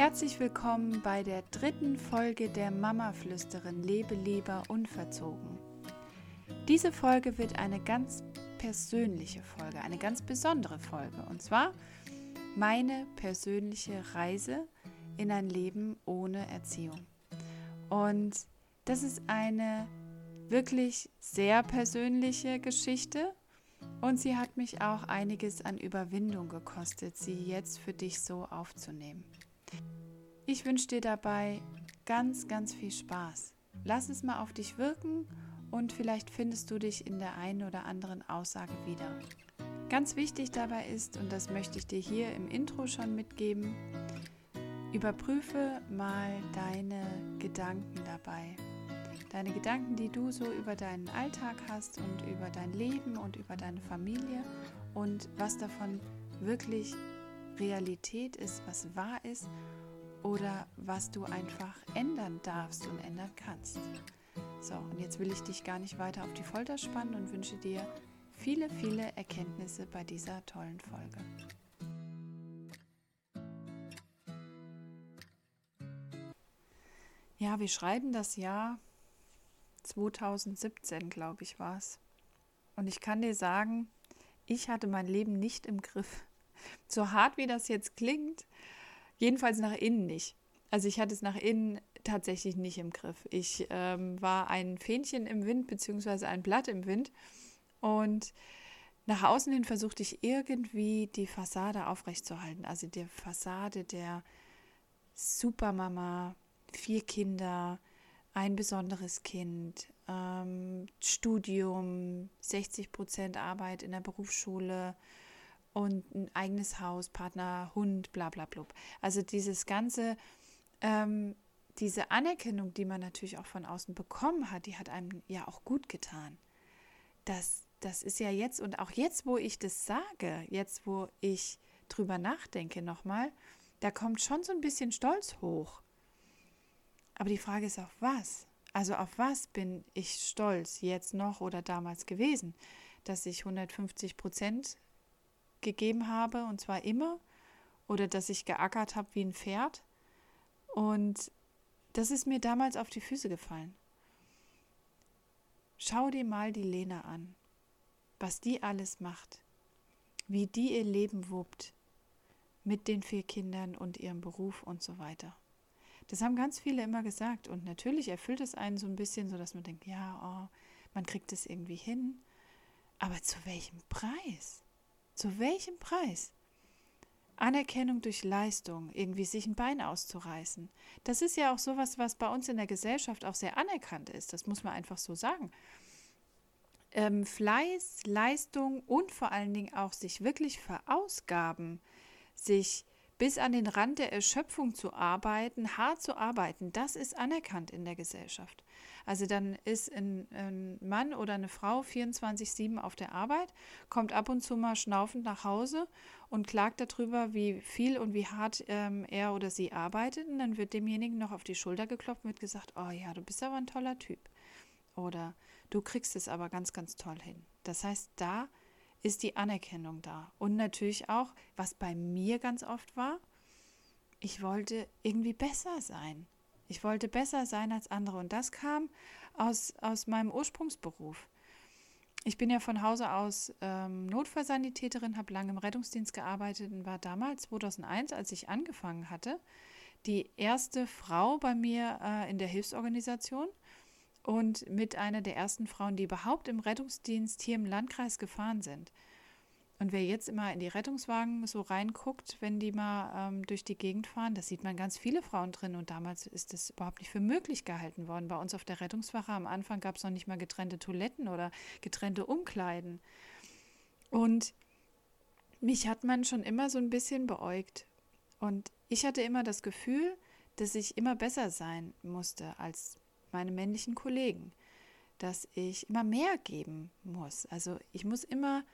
Herzlich willkommen bei der dritten Folge der Mama-Flüsterin Lebe lieber unverzogen. Diese Folge wird eine ganz persönliche Folge, eine ganz besondere Folge. Und zwar meine persönliche Reise in ein Leben ohne Erziehung. Und das ist eine wirklich sehr persönliche Geschichte und sie hat mich auch einiges an Überwindung gekostet, sie jetzt für dich so aufzunehmen. Ich wünsche dir dabei ganz, ganz viel Spaß. Lass es mal auf dich wirken und vielleicht findest du dich in der einen oder anderen Aussage wieder. Ganz wichtig dabei ist, und das möchte ich dir hier im Intro schon mitgeben, überprüfe mal deine Gedanken dabei. Deine Gedanken, die du so über deinen Alltag hast und über dein Leben und über deine Familie und was davon wirklich Realität ist, was wahr ist oder was du einfach ändern darfst und ändern kannst. So, und jetzt will ich dich gar nicht weiter auf die Folter spannen und wünsche dir viele, viele Erkenntnisse bei dieser tollen Folge. Ja, wir schreiben das Jahr 2017, glaube ich, war es. Und ich kann dir sagen, ich hatte mein Leben nicht im Griff. So hart wie das jetzt klingt, Jedenfalls nach innen nicht. Also ich hatte es nach innen tatsächlich nicht im Griff. Ich ähm, war ein Fähnchen im Wind beziehungsweise ein Blatt im Wind und nach außen hin versuchte ich irgendwie die Fassade aufrechtzuerhalten. Also die Fassade der Supermama, vier Kinder, ein besonderes Kind, ähm, Studium, 60 Prozent Arbeit in der Berufsschule, und ein eigenes Haus, Partner, Hund, bla bla bla. Also dieses ganze, ähm, diese Anerkennung, die man natürlich auch von außen bekommen hat, die hat einem ja auch gut getan. Das, das ist ja jetzt, und auch jetzt, wo ich das sage, jetzt, wo ich drüber nachdenke nochmal, da kommt schon so ein bisschen Stolz hoch. Aber die Frage ist, auf was? Also auf was bin ich stolz jetzt noch oder damals gewesen? Dass ich 150 Prozent gegeben habe und zwar immer oder dass ich geackert habe wie ein Pferd. Und das ist mir damals auf die Füße gefallen. Schau dir mal die Lena an, was die alles macht, wie die ihr Leben wuppt mit den vier Kindern und ihrem Beruf und so weiter. Das haben ganz viele immer gesagt und natürlich erfüllt es einen so ein bisschen, so dass man denkt, ja, oh, man kriegt es irgendwie hin, aber zu welchem Preis? Zu welchem Preis? Anerkennung durch Leistung, irgendwie sich ein Bein auszureißen. Das ist ja auch sowas, was bei uns in der Gesellschaft auch sehr anerkannt ist. Das muss man einfach so sagen. Ähm, Fleiß, Leistung und vor allen Dingen auch sich wirklich verausgaben, sich bis an den Rand der Erschöpfung zu arbeiten, hart zu arbeiten, das ist anerkannt in der Gesellschaft. Also dann ist ein, ein Mann oder eine Frau 24-7 auf der Arbeit, kommt ab und zu mal schnaufend nach Hause und klagt darüber, wie viel und wie hart ähm, er oder sie arbeitet. Und dann wird demjenigen noch auf die Schulter geklopft und wird gesagt, oh ja, du bist aber ein toller Typ. Oder du kriegst es aber ganz, ganz toll hin. Das heißt, da ist die Anerkennung da. Und natürlich auch, was bei mir ganz oft war, ich wollte irgendwie besser sein. Ich wollte besser sein als andere. Und das kam aus, aus meinem Ursprungsberuf. Ich bin ja von Hause aus ähm, Notfallsanitäterin, habe lange im Rettungsdienst gearbeitet und war damals, 2001, als ich angefangen hatte, die erste Frau bei mir äh, in der Hilfsorganisation und mit einer der ersten Frauen, die überhaupt im Rettungsdienst hier im Landkreis gefahren sind. Und wer jetzt immer in die Rettungswagen so reinguckt, wenn die mal ähm, durch die Gegend fahren, da sieht man ganz viele Frauen drin. Und damals ist das überhaupt nicht für möglich gehalten worden. Bei uns auf der Rettungswache am Anfang gab es noch nicht mal getrennte Toiletten oder getrennte Umkleiden. Und mich hat man schon immer so ein bisschen beäugt. Und ich hatte immer das Gefühl, dass ich immer besser sein musste als meine männlichen Kollegen, dass ich immer mehr geben muss. Also ich muss immer,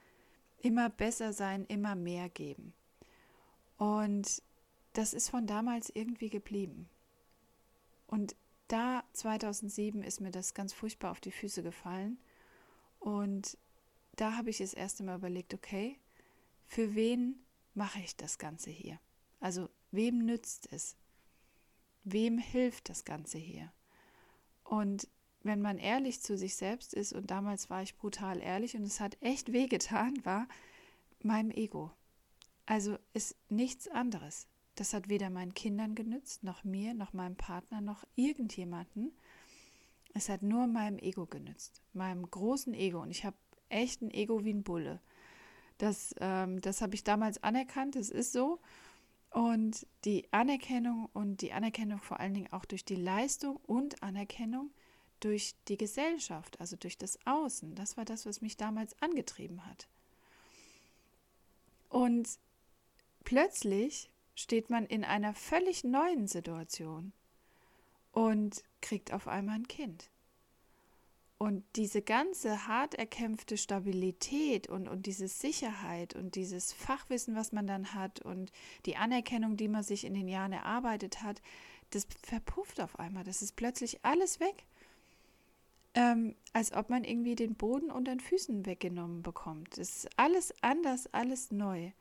immer besser sein, immer mehr geben. Und das ist von damals irgendwie geblieben. Und da 2007 ist mir das ganz furchtbar auf die Füße gefallen. Und da habe ich das erste Mal überlegt, okay, für wen mache ich das Ganze hier? Also wem nützt es? Wem hilft das Ganze hier? Und wenn man ehrlich zu sich selbst ist, und damals war ich brutal ehrlich und es hat echt wehgetan, war meinem Ego. Also ist nichts anderes. Das hat weder meinen Kindern genützt, noch mir, noch meinem Partner, noch irgendjemanden. Es hat nur meinem Ego genützt, meinem großen Ego. Und ich habe echt ein Ego wie ein Bulle. Das, ähm, das habe ich damals anerkannt, das ist so. Und die Anerkennung und die Anerkennung vor allen Dingen auch durch die Leistung und Anerkennung durch die Gesellschaft, also durch das Außen, das war das, was mich damals angetrieben hat. Und plötzlich steht man in einer völlig neuen Situation und kriegt auf einmal ein Kind. Und diese ganze hart erkämpfte Stabilität und, und diese Sicherheit und dieses Fachwissen, was man dann hat und die Anerkennung, die man sich in den Jahren erarbeitet hat, das verpufft auf einmal. Das ist plötzlich alles weg. Ähm, als ob man irgendwie den Boden unter den Füßen weggenommen bekommt. Das ist alles anders, alles neu.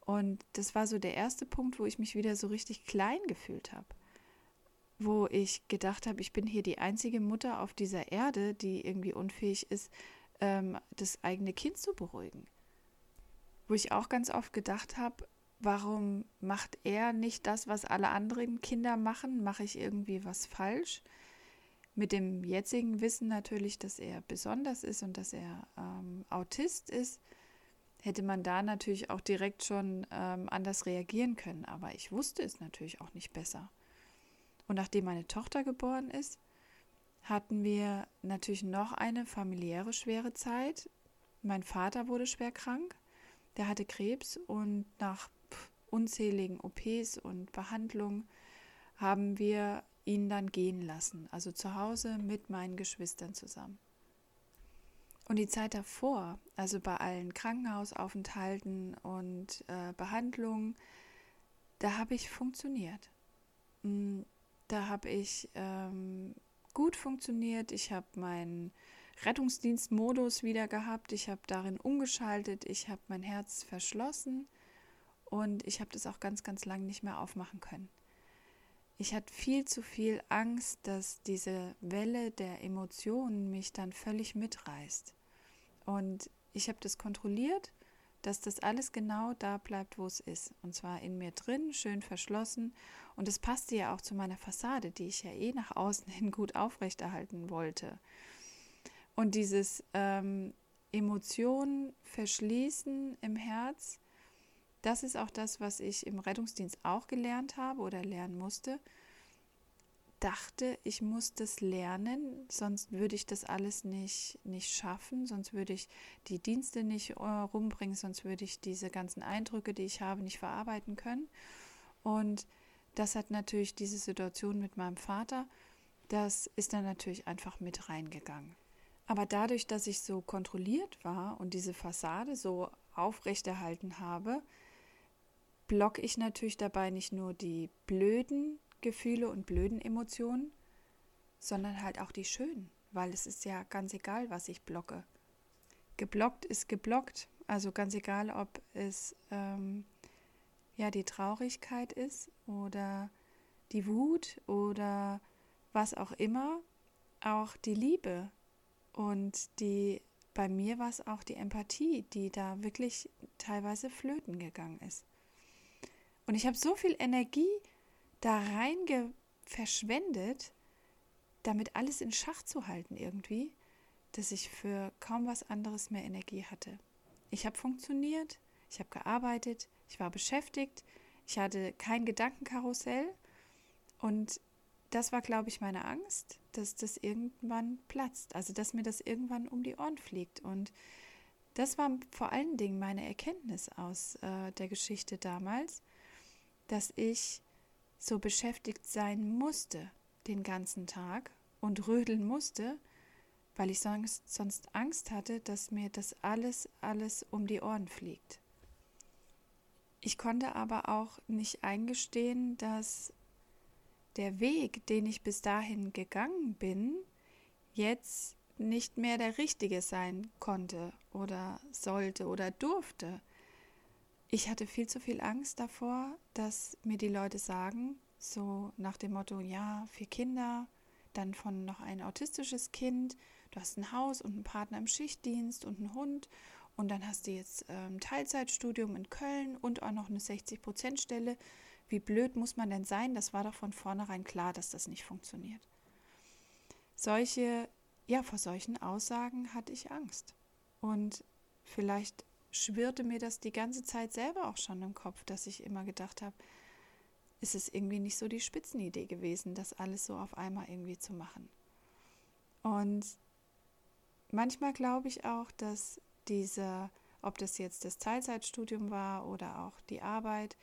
Und das war so der erste Punkt, wo ich mich wieder so richtig klein gefühlt habe. Wo ich gedacht habe, ich bin hier die einzige Mutter auf dieser Erde, die irgendwie unfähig ist, ähm, das eigene Kind zu beruhigen. Wo ich auch ganz oft gedacht habe, warum macht er nicht das, was alle anderen Kinder machen? Mache ich irgendwie was falsch? Mit dem jetzigen Wissen natürlich, dass er besonders ist und dass er ähm, Autist ist hätte man da natürlich auch direkt schon ähm, anders reagieren können. Aber ich wusste es natürlich auch nicht besser. Und nachdem meine Tochter geboren ist, hatten wir natürlich noch eine familiäre schwere Zeit. Mein Vater wurde schwer krank. Der hatte Krebs und nach unzähligen OPs und Behandlungen haben wir ihn dann gehen lassen. Also zu Hause mit meinen Geschwistern zusammen. Und die Zeit davor, also bei allen Krankenhausaufenthalten und äh, Behandlungen, da habe ich funktioniert. Da habe ich ähm, gut funktioniert. Ich habe meinen Rettungsdienstmodus wieder gehabt. Ich habe darin umgeschaltet. Ich habe mein Herz verschlossen. Und ich habe das auch ganz, ganz lang nicht mehr aufmachen können. Ich hatte viel zu viel Angst, dass diese Welle der Emotionen mich dann völlig mitreißt. Und ich habe das kontrolliert, dass das alles genau da bleibt, wo es ist. Und zwar in mir drin, schön verschlossen. Und es passte ja auch zu meiner Fassade, die ich ja eh nach außen hin gut aufrechterhalten wollte. Und dieses ähm, Emotionen verschließen im Herz, das ist auch das, was ich im Rettungsdienst auch gelernt habe oder lernen musste. Dachte, ich muss das lernen, sonst würde ich das alles nicht, nicht schaffen, sonst würde ich die Dienste nicht äh, rumbringen, sonst würde ich diese ganzen Eindrücke, die ich habe, nicht verarbeiten können. Und das hat natürlich diese Situation mit meinem Vater, das ist dann natürlich einfach mit reingegangen. Aber dadurch, dass ich so kontrolliert war und diese Fassade so aufrechterhalten habe, blocke ich natürlich dabei nicht nur die blöden Gefühle und blöden Emotionen, sondern halt auch die schönen, weil es ist ja ganz egal, was ich blocke. Geblockt ist geblockt, also ganz egal, ob es ähm, ja die Traurigkeit ist oder die Wut oder was auch immer, auch die Liebe und die bei mir war es auch die Empathie, die da wirklich teilweise flöten gegangen ist. Und ich habe so viel Energie da rein verschwendet, damit alles in Schach zu halten irgendwie, dass ich für kaum was anderes mehr Energie hatte. Ich habe funktioniert, ich habe gearbeitet, ich war beschäftigt, ich hatte kein Gedankenkarussell und das war, glaube ich, meine Angst, dass das irgendwann platzt, also dass mir das irgendwann um die Ohren fliegt. Und das war vor allen Dingen meine Erkenntnis aus äh, der Geschichte damals, dass ich so beschäftigt sein musste den ganzen Tag und rödeln musste, weil ich sonst, sonst Angst hatte, dass mir das alles, alles um die Ohren fliegt. Ich konnte aber auch nicht eingestehen, dass der Weg, den ich bis dahin gegangen bin, jetzt nicht mehr der richtige sein konnte oder sollte oder durfte. Ich hatte viel zu viel Angst davor, dass mir die Leute sagen, So nach dem Motto, ja, vier Kinder, dann von noch ein autistisches Kind, du hast ein Haus und einen Partner im Schichtdienst und einen Hund und dann hast du jetzt ähm, Teilzeitstudium in Köln und auch noch eine 60-Prozent-Stelle. Wie blöd muss man denn sein? Das war doch von vornherein klar, dass das nicht funktioniert. Solche, ja, vor solchen Aussagen hatte ich Angst. Und vielleicht schwirrte mir das die ganze Zeit selber auch schon im Kopf, dass ich immer gedacht habe, ist es irgendwie nicht so die Spitzenidee gewesen, das alles so auf einmal irgendwie zu machen. Und manchmal glaube ich auch, dass diese, ob das jetzt das Teilzeitstudium war oder auch die Arbeit,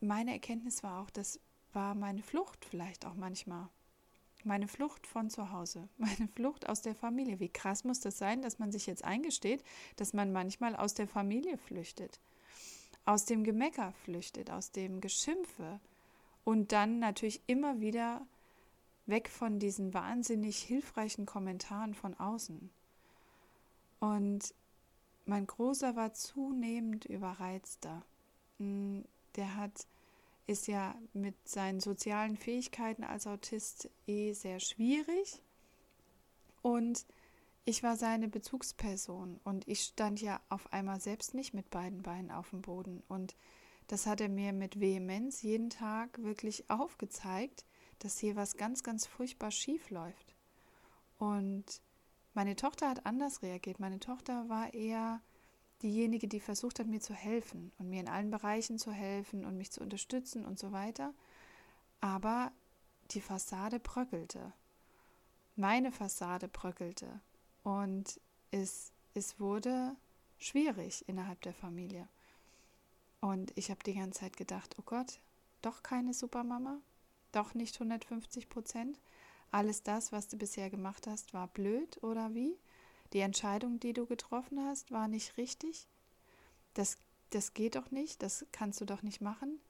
meine Erkenntnis war auch, das war meine Flucht vielleicht auch manchmal. Meine Flucht von zu Hause, meine Flucht aus der Familie. Wie krass muss das sein, dass man sich jetzt eingesteht, dass man manchmal aus der Familie flüchtet, aus dem Gemecker flüchtet, aus dem Geschimpfe und dann natürlich immer wieder weg von diesen wahnsinnig hilfreichen Kommentaren von außen. Und mein Großer war zunehmend überreizter. Hm, der hat, ist ja mit seinen sozialen Fähigkeiten als Autist eh sehr schwierig. Und ich war seine Bezugsperson und ich stand ja auf einmal selbst nicht mit beiden Beinen auf dem Boden. Und das hat er mir mit Vehemenz jeden Tag wirklich aufgezeigt, dass hier was ganz, ganz furchtbar schief läuft. Und meine Tochter hat anders reagiert. Meine Tochter war eher diejenige, die versucht hat, mir zu helfen und mir in allen Bereichen zu helfen und mich zu unterstützen und so weiter. Aber die Fassade bröckelte. Meine Fassade bröckelte. Und es, es wurde schwierig innerhalb der Familie. Und ich habe die ganze Zeit gedacht, oh Gott, doch keine Supermama, doch nicht 150 Prozent. Alles das, was du bisher gemacht hast, war blöd oder wie? Die Entscheidung, die du getroffen hast, war nicht richtig? Das, das geht doch nicht, das kannst du doch nicht machen.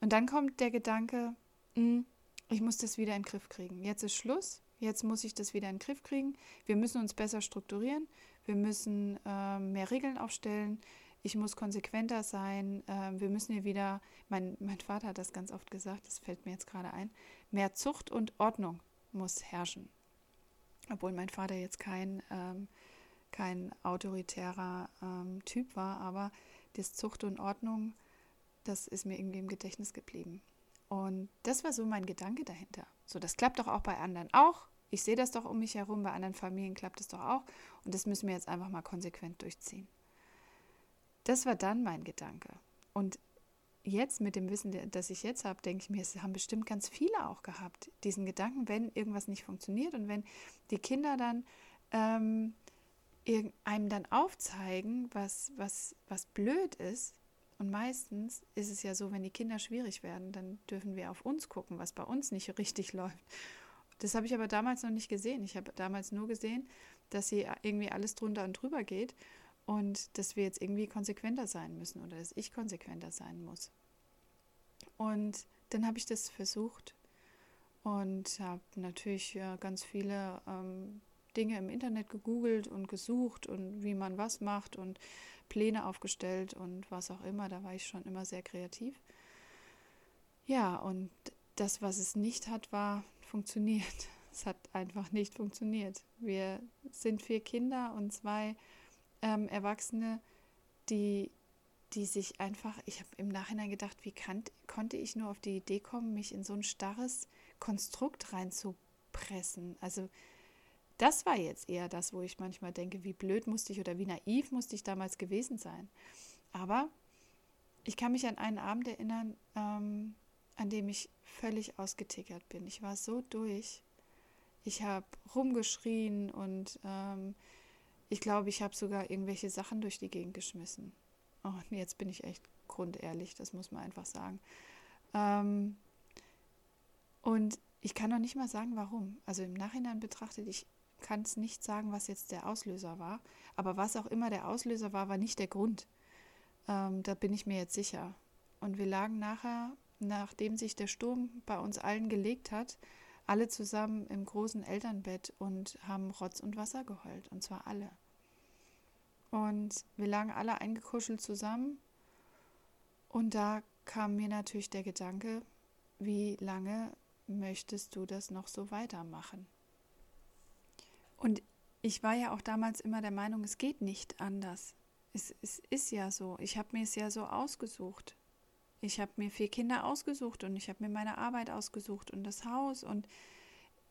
Und dann kommt der Gedanke, hm, ich muss das wieder in den Griff kriegen. Jetzt ist Schluss, jetzt muss ich das wieder in den Griff kriegen. Wir müssen uns besser strukturieren, wir müssen äh, mehr Regeln aufstellen, ich muss konsequenter sein, äh, wir müssen hier wieder, mein, mein Vater hat das ganz oft gesagt, das fällt mir jetzt gerade ein, mehr Zucht und Ordnung muss herrschen. Obwohl mein Vater jetzt kein, ähm, kein autoritärer ähm, Typ war, aber das Zucht und Ordnung, das ist mir irgendwie im Gedächtnis geblieben. Und das war so mein Gedanke dahinter. So, das klappt doch auch bei anderen auch. Ich sehe das doch um mich herum, bei anderen Familien klappt es doch auch. Und das müssen wir jetzt einfach mal konsequent durchziehen. Das war dann mein Gedanke. Und jetzt mit dem Wissen, das ich jetzt habe, denke ich mir, es haben bestimmt ganz viele auch gehabt, diesen Gedanken, wenn irgendwas nicht funktioniert und wenn die Kinder dann ähm, einem dann aufzeigen, was, was, was blöd ist. Und meistens ist es ja so, wenn die Kinder schwierig werden, dann dürfen wir auf uns gucken, was bei uns nicht richtig läuft. Das habe ich aber damals noch nicht gesehen. Ich habe damals nur gesehen, dass hier irgendwie alles drunter und drüber geht und dass wir jetzt irgendwie konsequenter sein müssen oder dass ich konsequenter sein muss. Und dann habe ich das versucht und habe natürlich ja, ganz viele ähm, Dinge im Internet gegoogelt und gesucht und wie man was macht und Pläne aufgestellt und was auch immer. Da war ich schon immer sehr kreativ. Ja, und das, was es nicht hat, war funktioniert. Es hat einfach nicht funktioniert. Wir sind vier Kinder und zwei ähm, Erwachsene, die, die sich einfach, ich habe im Nachhinein gedacht, wie kann, konnte ich nur auf die Idee kommen, mich in so ein starres Konstrukt reinzupressen. Also das war jetzt eher das, wo ich manchmal denke, wie blöd musste ich oder wie naiv musste ich damals gewesen sein. Aber ich kann mich an einen Abend erinnern, ähm, an dem ich völlig ausgetickert bin. Ich war so durch. Ich habe rumgeschrien und ähm, ich glaube, ich habe sogar irgendwelche Sachen durch die Gegend geschmissen. Oh, jetzt bin ich echt grundehrlich, das muss man einfach sagen. Ähm, und ich kann noch nicht mal sagen, warum. Also im Nachhinein betrachtet, ich kann es nicht sagen, was jetzt der Auslöser war. Aber was auch immer der Auslöser war, war nicht der Grund. Ähm, da bin ich mir jetzt sicher. Und wir lagen nachher, nachdem sich der Sturm bei uns allen gelegt hat, alle zusammen im großen Elternbett und haben Rotz und Wasser geheult. Und zwar alle. Und wir lagen alle eingekuschelt zusammen. Und da kam mir natürlich der Gedanke, wie lange möchtest du das noch so weitermachen? Und ich war ja auch damals immer der Meinung, es geht nicht anders. Es, es ist ja so. Ich habe mir es ja so ausgesucht. Ich habe mir vier Kinder ausgesucht und ich habe mir meine Arbeit ausgesucht und das Haus und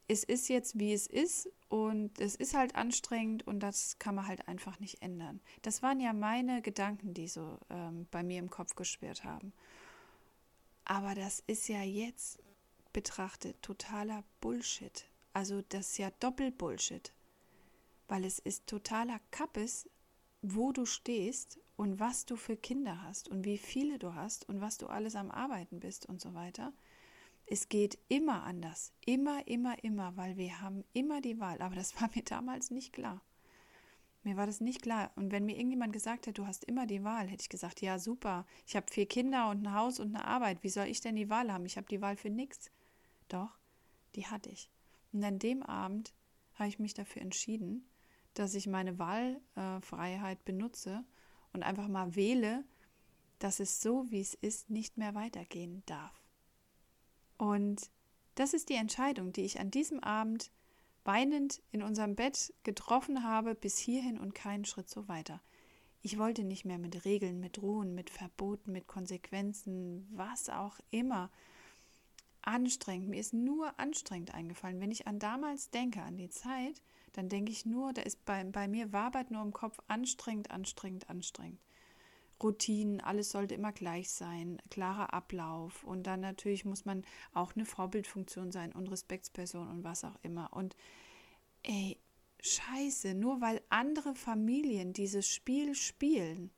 es ist jetzt, wie es ist und es ist halt anstrengend und das kann man halt einfach nicht ändern. Das waren ja meine Gedanken, die so ähm, bei mir im Kopf geschwirrt haben. Aber das ist ja jetzt betrachtet totaler Bullshit. Also das ist ja Doppelbullshit. Weil es ist totaler Kappes, wo du stehst und was du für Kinder hast und wie viele du hast und was du alles am Arbeiten bist und so weiter. Es geht immer anders. Immer, immer, immer, weil wir haben immer die Wahl. Aber das war mir damals nicht klar. Mir war das nicht klar. Und wenn mir irgendjemand gesagt hätte, du hast immer die Wahl, hätte ich gesagt, ja, super. Ich habe vier Kinder und ein Haus und eine Arbeit. Wie soll ich denn die Wahl haben? Ich habe die Wahl für nichts. Doch, die hatte ich. Und an dem Abend habe ich mich dafür entschieden, dass ich meine Wahlfreiheit benutze und einfach mal wähle, dass es so, wie es ist, nicht mehr weitergehen darf. Und das ist die Entscheidung, die ich an diesem Abend weinend in unserem Bett getroffen habe, bis hierhin und keinen Schritt so weiter. Ich wollte nicht mehr mit Regeln, mit Ruhen, mit Verboten, mit Konsequenzen, was auch immer anstrengend. Mir ist nur anstrengend eingefallen. Wenn ich an damals denke, an die Zeit, dann denke ich nur, da ist bei, bei mir wabert nur im Kopf anstrengend, anstrengend, anstrengend. Routinen, alles sollte immer gleich sein, klarer Ablauf und dann natürlich muss man auch eine Vorbildfunktion sein und Respektsperson und was auch immer. Und ey, scheiße, nur weil andere Familien dieses Spiel spielen,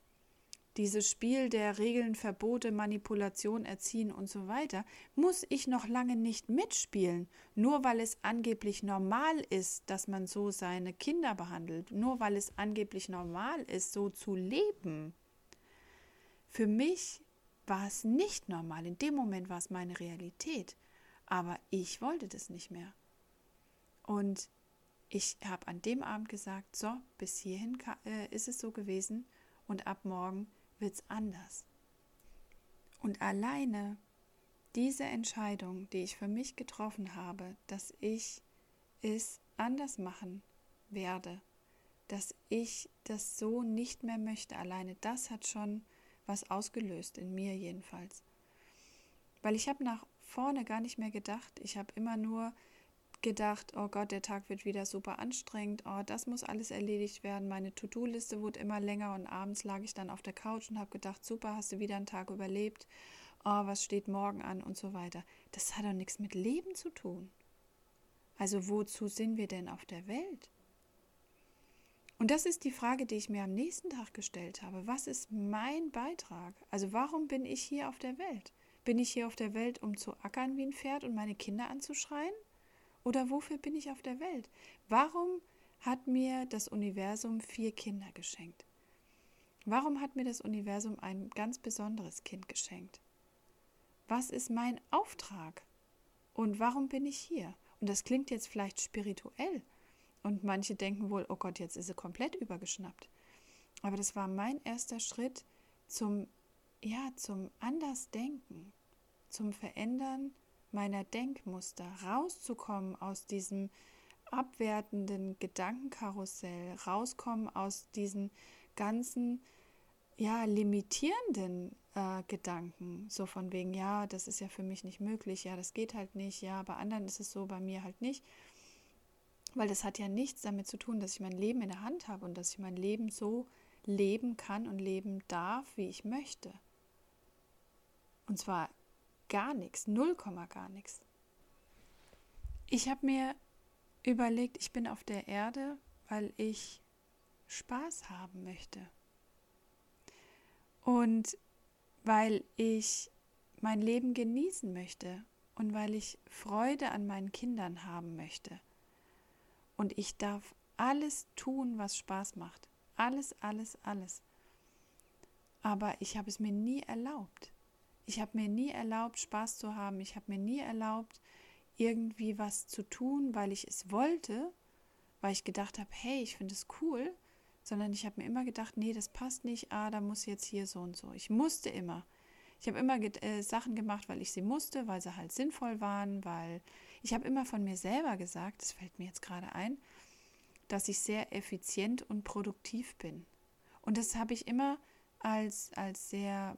dieses Spiel der Regeln, Verbote, Manipulation, Erziehen und so weiter, muss ich noch lange nicht mitspielen, nur weil es angeblich normal ist, dass man so seine Kinder behandelt, nur weil es angeblich normal ist, so zu leben. Für mich war es nicht normal, in dem Moment war es meine Realität, aber ich wollte das nicht mehr. Und ich habe an dem Abend gesagt, so, bis hierhin äh, ist es so gewesen. Und ab morgen wird es anders. Und alleine diese Entscheidung, die ich für mich getroffen habe, dass ich es anders machen werde, dass ich das so nicht mehr möchte, alleine das hat schon was ausgelöst, in mir jedenfalls. Weil ich habe nach vorne gar nicht mehr gedacht. Ich habe immer nur gedacht, oh Gott, der Tag wird wieder super anstrengend, oh, das muss alles erledigt werden. Meine To-Do-Liste wurde immer länger und abends lag ich dann auf der Couch und habe gedacht, super, hast du wieder einen Tag überlebt, oh, was steht morgen an und so weiter. Das hat doch nichts mit Leben zu tun. Also wozu sind wir denn auf der Welt? Und das ist die Frage, die ich mir am nächsten Tag gestellt habe. Was ist mein Beitrag? Also warum bin ich hier auf der Welt? Bin ich hier auf der Welt, um zu ackern wie ein Pferd und meine Kinder anzuschreien? Oder wofür bin ich auf der Welt? Warum hat mir das Universum vier Kinder geschenkt? Warum hat mir das Universum ein ganz besonderes Kind geschenkt? Was ist mein Auftrag? Und warum bin ich hier? Und das klingt jetzt vielleicht spirituell. Und manche denken wohl, oh Gott, jetzt ist sie komplett übergeschnappt. Aber das war mein erster Schritt zum, ja, zum Andersdenken, zum Verändern meiner Denkmuster, rauszukommen aus diesem abwertenden Gedankenkarussell, rauskommen aus diesen ganzen ja limitierenden äh, Gedanken, so von wegen ja, das ist ja für mich nicht möglich, ja, das geht halt nicht, ja, bei anderen ist es so, bei mir halt nicht, weil das hat ja nichts damit zu tun, dass ich mein Leben in der Hand habe und dass ich mein Leben so leben kann und leben darf, wie ich möchte. Und zwar gar nichts, null Komma gar nichts. Ich habe mir überlegt, ich bin auf der Erde, weil ich Spaß haben möchte. Und weil ich mein Leben genießen möchte und weil ich Freude an meinen Kindern haben möchte. Und ich darf alles tun, was Spaß macht. Alles, alles, alles. Aber ich habe es mir nie erlaubt. Ich habe mir nie erlaubt, Spaß zu haben. Ich habe mir nie erlaubt, irgendwie was zu tun, weil ich es wollte, weil ich gedacht habe, hey, ich finde es cool, sondern ich habe mir immer gedacht, nee, das passt nicht, ah, da muss jetzt hier so und so. Ich musste immer. Ich habe immer äh, Sachen gemacht, weil ich sie musste, weil sie halt sinnvoll waren, weil ich habe immer von mir selber gesagt, das fällt mir jetzt gerade ein, dass ich sehr effizient und produktiv bin. Und das habe ich immer als, als sehr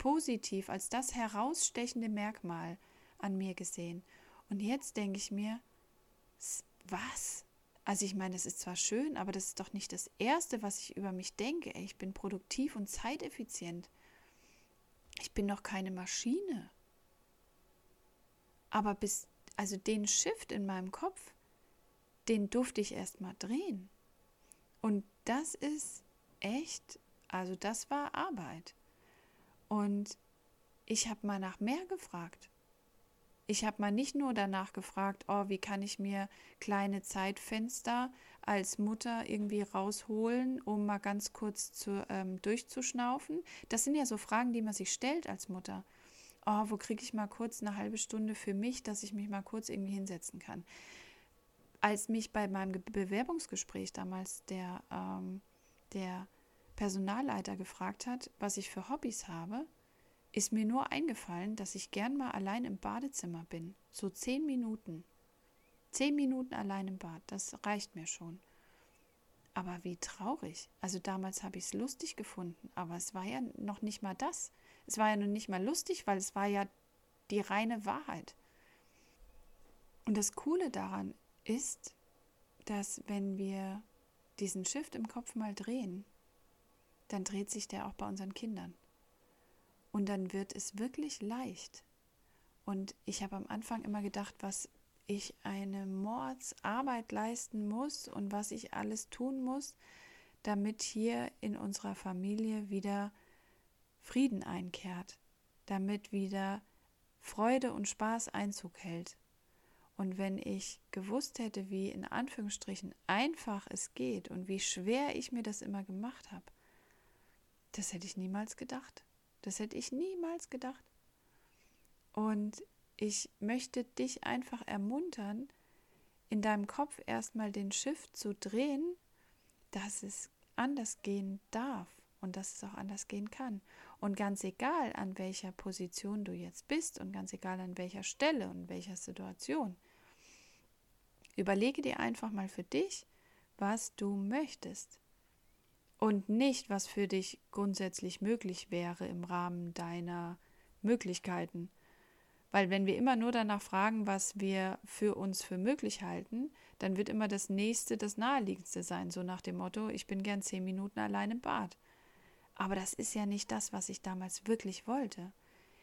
positiv, als das herausstechende Merkmal an mir gesehen. Und jetzt denke ich mir, was? Also ich meine, das ist zwar schön, aber das ist doch nicht das Erste, was ich über mich denke. Ich bin produktiv und zeiteffizient. Ich bin noch keine Maschine. Aber bis, also den Shift in meinem Kopf, den durfte ich erst mal drehen. Und das ist echt, also das war Arbeit. Und ich habe mal nach mehr gefragt. Ich habe mal nicht nur danach gefragt, oh, wie kann ich mir kleine Zeitfenster als Mutter irgendwie rausholen, um mal ganz kurz zu, ähm, durchzuschnaufen. Das sind ja so Fragen, die man sich stellt als Mutter. Oh, wo kriege ich mal kurz eine halbe Stunde für mich, dass ich mich mal kurz irgendwie hinsetzen kann. Als mich bei meinem Bewerbungsgespräch damals der, ähm, der Personalleiter gefragt hat, was ich für Hobbys habe, ist mir nur eingefallen, dass ich gern mal allein im Badezimmer bin. So zehn Minuten. Zehn Minuten allein im Bad, das reicht mir schon. Aber wie traurig. Also damals habe ich es lustig gefunden, aber es war ja noch nicht mal das. Es war ja noch nicht mal lustig, weil es war ja die reine Wahrheit. Und das Coole daran ist, dass wenn wir diesen Shift im Kopf mal drehen, dann dreht sich der auch bei unseren Kindern. Und dann wird es wirklich leicht. Und ich habe am Anfang immer gedacht, was ich eine Mordsarbeit leisten muss und was ich alles tun muss, damit hier in unserer Familie wieder Frieden einkehrt, damit wieder Freude und Spaß Einzug hält. Und wenn ich gewusst hätte, wie in Anführungsstrichen einfach es geht und wie schwer ich mir das immer gemacht habe, das hätte ich niemals gedacht. Das hätte ich niemals gedacht. Und ich möchte dich einfach ermuntern, in deinem Kopf erstmal den Shift zu drehen, dass es anders gehen darf und dass es auch anders gehen kann. Und ganz egal, an welcher Position du jetzt bist und ganz egal, an welcher Stelle und welcher Situation, überlege dir einfach mal für dich, was du möchtest und nicht, was für dich grundsätzlich möglich wäre im Rahmen deiner Möglichkeiten. Weil wenn wir immer nur danach fragen, was wir für uns für möglich halten, dann wird immer das nächste das naheliegendste sein, so nach dem Motto, ich bin gern zehn Minuten allein im Bad. Aber das ist ja nicht das, was ich damals wirklich wollte.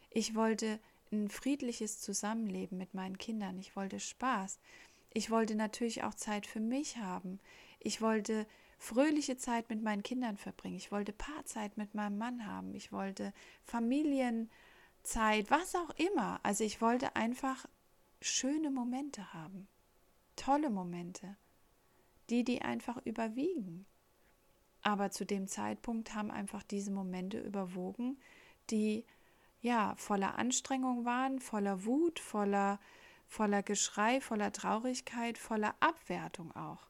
Ich wollte ein friedliches Zusammenleben mit meinen Kindern. Ich wollte Spaß. Ich wollte natürlich auch Zeit für mich haben. Ich wollte fröhliche Zeit mit meinen Kindern verbringen. Ich wollte Paarzeit mit meinem Mann haben. Ich wollte Familienzeit, was auch immer. Also ich wollte einfach schöne Momente haben. Tolle Momente. Die, die einfach überwiegen. Aber zu dem Zeitpunkt haben einfach diese Momente überwogen, die ja voller Anstrengung waren, voller Wut, voller, voller Geschrei, voller Traurigkeit, voller Abwertung auch.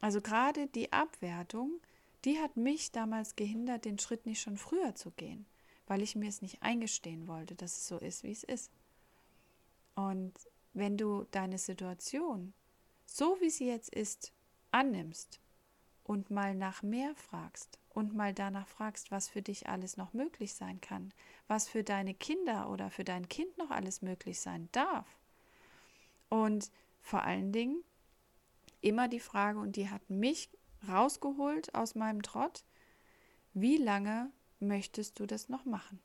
Also gerade die Abwertung, die hat mich damals gehindert, den Schritt nicht schon früher zu gehen, weil ich mir es nicht eingestehen wollte, dass es so ist, wie es ist. Und wenn du deine Situation, so wie sie jetzt ist, annimmst und mal nach mehr fragst und mal danach fragst, was für dich alles noch möglich sein kann, was für deine Kinder oder für dein Kind noch alles möglich sein darf. Und vor allen Dingen immer die Frage, und die hat mich rausgeholt aus meinem Trott, wie lange möchtest du das noch machen?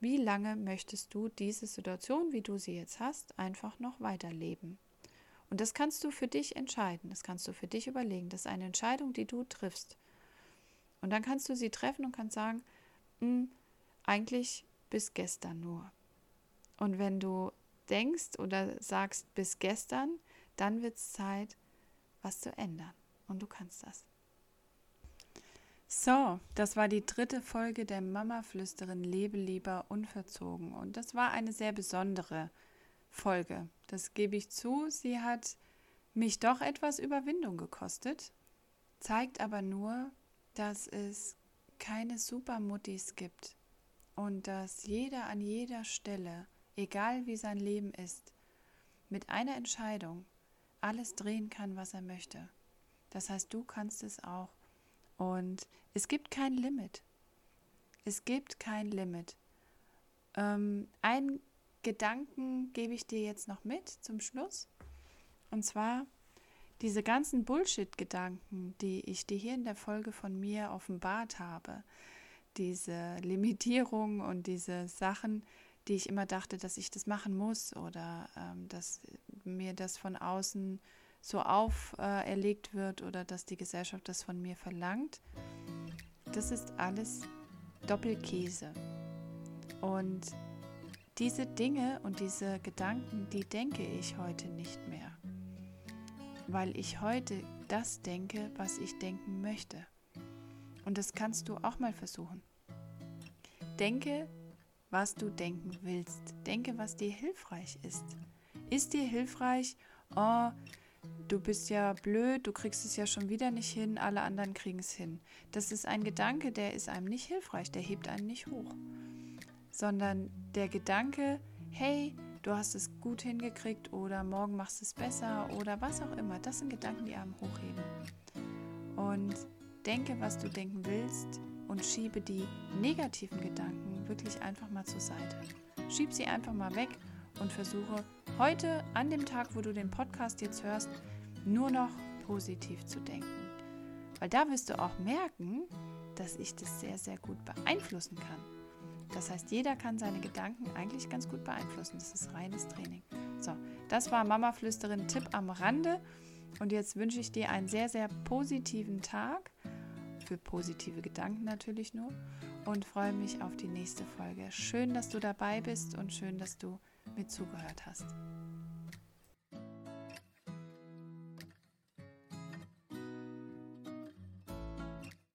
Wie lange möchtest du diese Situation, wie du sie jetzt hast, einfach noch weiterleben? Und das kannst du für dich entscheiden, das kannst du für dich überlegen. Das ist eine Entscheidung, die du triffst. Und dann kannst du sie treffen und kannst sagen, hm, eigentlich bis gestern nur. Und wenn du denkst oder sagst bis gestern, dann wird es Zeit, was zu ändern. Und du kannst das. So, das war die dritte Folge der Mama-Flüsterin Lebe lieber unverzogen. Und das war eine sehr besondere Folge. Das gebe ich zu. Sie hat mich doch etwas Überwindung gekostet, zeigt aber nur, dass es keine Supermuttis gibt und dass jeder an jeder Stelle, egal wie sein Leben ist, mit einer Entscheidung alles drehen kann, was er möchte. Das heißt, du kannst es auch. Und es gibt kein Limit. Es gibt kein Limit. Ähm, einen Gedanken gebe ich dir jetzt noch mit zum Schluss. Und zwar diese ganzen Bullshit-Gedanken, die ich dir hier in der Folge von mir offenbart habe, diese Limitierung und diese Sachen, die ich immer dachte, dass ich das machen muss oder ähm, dass mir das von außen so auferlegt äh, wird oder dass die Gesellschaft das von mir verlangt, das ist alles Doppelkäse. Und diese Dinge und diese Gedanken, die denke ich heute nicht mehr, weil ich heute das denke, was ich denken möchte. Und das kannst du auch mal versuchen. Denke, was du denken willst. Denke, was dir hilfreich ist. Ist dir hilfreich, oh, du bist ja blöd, du kriegst es ja schon wieder nicht hin, alle anderen kriegen es hin. Das ist ein Gedanke, der ist einem nicht hilfreich, der hebt einen nicht hoch. Sondern der Gedanke, hey, du hast es gut hingekriegt oder morgen machst du es besser oder was auch immer, das sind Gedanken, die einem hochheben. Und denke, was du denken willst und schiebe die negativen Gedanken wirklich einfach mal zur Seite. Schieb sie einfach mal weg und versuche heute an dem Tag, wo du den Podcast jetzt hörst, nur noch positiv zu denken. Weil da wirst du auch merken, dass ich das sehr, sehr gut beeinflussen kann. Das heißt, jeder kann seine Gedanken eigentlich ganz gut beeinflussen. Das ist reines Training. So, das war Mama Flüsterin Tipp am Rande. Und jetzt wünsche ich dir einen sehr, sehr positiven Tag für positive Gedanken natürlich nur und freue mich auf die nächste Folge. Schön, dass du dabei bist und schön, dass du mit zugehört hast.